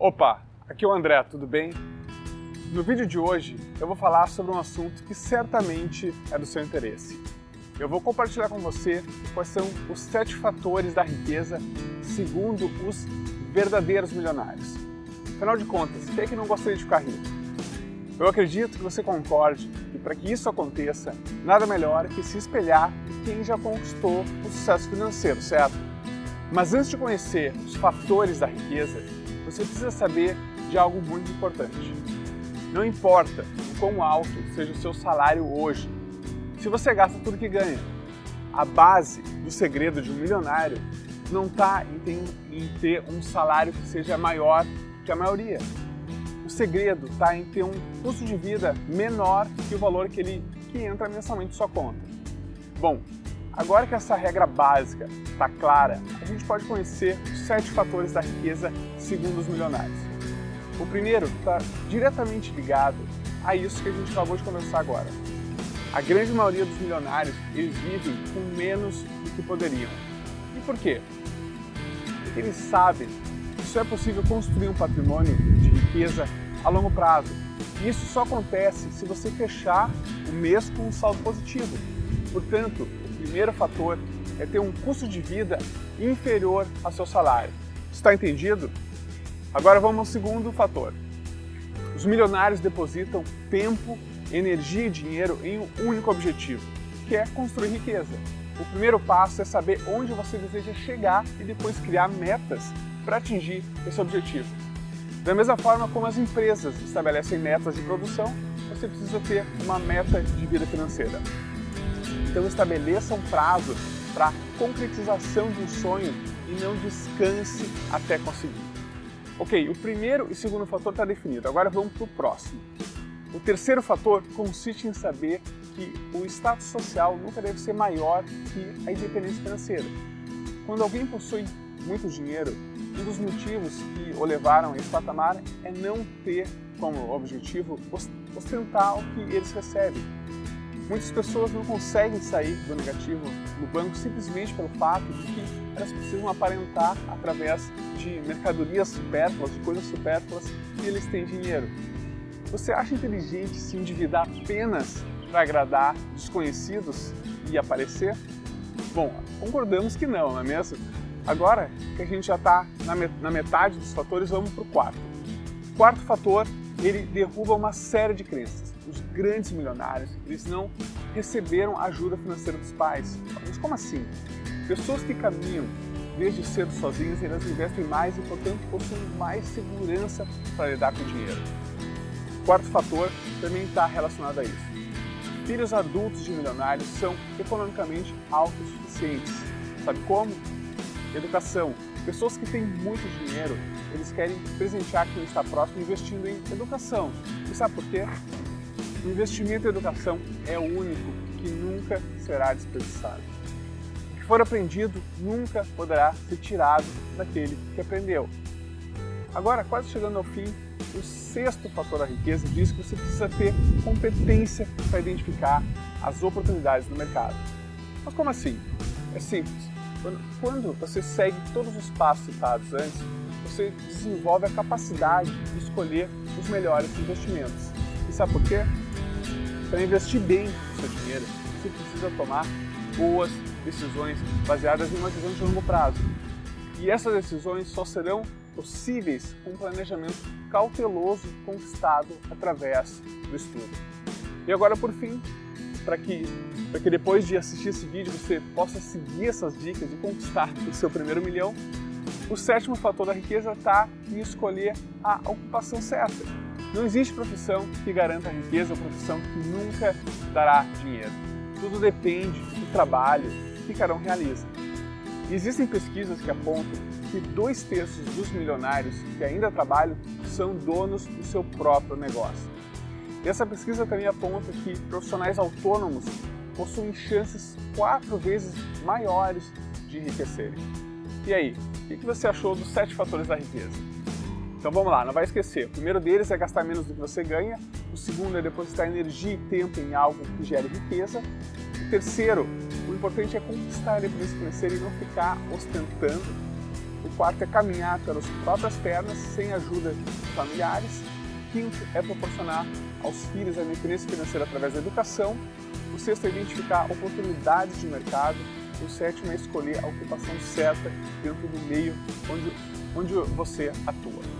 Opa, aqui é o André, tudo bem? No vídeo de hoje eu vou falar sobre um assunto que certamente é do seu interesse. Eu vou compartilhar com você quais são os sete fatores da riqueza segundo os verdadeiros milionários. Afinal de contas, quem é que não gostaria de ficar rico? Eu acredito que você concorde que para que isso aconteça, nada melhor que se espelhar em quem já conquistou o sucesso financeiro, certo? Mas antes de conhecer os fatores da riqueza, você precisa saber de algo muito importante. Não importa o quão alto seja o seu salário hoje, se você gasta tudo que ganha. A base do segredo de um milionário não está em, ter um salário que seja maior que a maioria. O segredo está em ter um custo de vida menor que o valor que ele que entra mensalmente em sua conta. Bom, agora que essa regra básica está clara, a gente pode conhecer os sete fatores da riqueza segundo os milionários. O primeiro está diretamente ligado a isso que a gente acabou de conversar agora. A grande maioria dos milionários eles vivem com menos do que poderiam. E por quê? Porque eles sabem que só é possível construir um patrimônio de riqueza a longo prazo. E isso só acontece se você fechar o mês com um saldo positivo. Portanto, primeiro fator é ter um custo de vida inferior ao seu salário. Está entendido? Agora vamos ao segundo fator. Os milionários depositam tempo, energia e dinheiro em um único objetivo, que é construir riqueza. O primeiro passo é saber onde você deseja chegar e depois criar metas para atingir esse objetivo. Da mesma forma como as empresas estabelecem metas de produção, você precisa ter uma meta de vida financeira. Então estabeleça um prazo para concretização de um sonho e não descanse até conseguir. Ok, o primeiro e segundo fator está definido. Agora vamos para o próximo. O terceiro fator consiste em saber que o status social nunca deve ser maior que a independência financeira. Quando alguém possui muito dinheiro, um dos motivos que o levaram a esse patamar é não ter como objetivo ostentar o que eles recebem. Muitas pessoas não conseguem sair do negativo no banco simplesmente pelo fato de que elas precisam aparentar através de mercadorias supérfluas, de coisas supérfluas, que eles têm dinheiro. Você acha inteligente se endividar apenas para agradar desconhecidos e aparecer? Bom, concordamos que não, não é mesmo? Agora que a gente já está na metade dos fatores, vamos para o quarto. O quarto fator, ele derruba uma série de crenças os grandes milionários, eles não receberam ajuda financeira dos pais. Mas como assim? Pessoas que caminham desde cedo sozinhas, elas investem mais e, portanto, possuem mais segurança para lidar com o dinheiro. Quarto fator também está relacionado a isso. Filhos adultos de milionários são economicamente autossuficientes. Sabe como? Educação. Pessoas que têm muito dinheiro, eles querem presentear quem está próximo investindo em educação. E sabe por quê? O investimento em educação é o único que nunca será desperdiçado. O que for aprendido nunca poderá ser tirado daquele que aprendeu. Agora, quase chegando ao fim, o sexto fator da riqueza diz que você precisa ter competência para identificar as oportunidades no mercado. Mas como assim? É simples. Quando você segue todos os passos citados antes, você desenvolve a capacidade de escolher os melhores investimentos. E sabe por quê? Para investir bem o seu dinheiro, você precisa tomar boas decisões baseadas em uma visão de longo prazo. E essas decisões só serão possíveis com um planejamento cauteloso conquistado através do estudo. E agora, por fim, para que, que depois de assistir esse vídeo você possa seguir essas dicas e conquistar o seu primeiro milhão, o sétimo fator da riqueza está em escolher a ocupação certa. Não existe profissão que garanta riqueza ou profissão que nunca dará dinheiro. Tudo depende do trabalho que cada um realiza. Existem pesquisas que apontam que dois terços dos milionários que ainda trabalham são donos do seu próprio negócio. Essa pesquisa também aponta que profissionais autônomos possuem chances quatro vezes maiores de enriquecerem. E aí, o que você achou dos sete fatores da riqueza? Então vamos lá, não vai esquecer. O primeiro deles é gastar menos do que você ganha. O segundo é depositar energia e tempo em algo que gere riqueza. O terceiro, o importante é conquistar a independência financeira e não ficar ostentando. O quarto é caminhar pelas próprias pernas, sem ajuda de familiares. Quinto é proporcionar aos filhos a independência financeira através da educação. O sexto é identificar oportunidades de mercado. O sétimo é escolher a ocupação certa dentro do meio onde, onde você atua.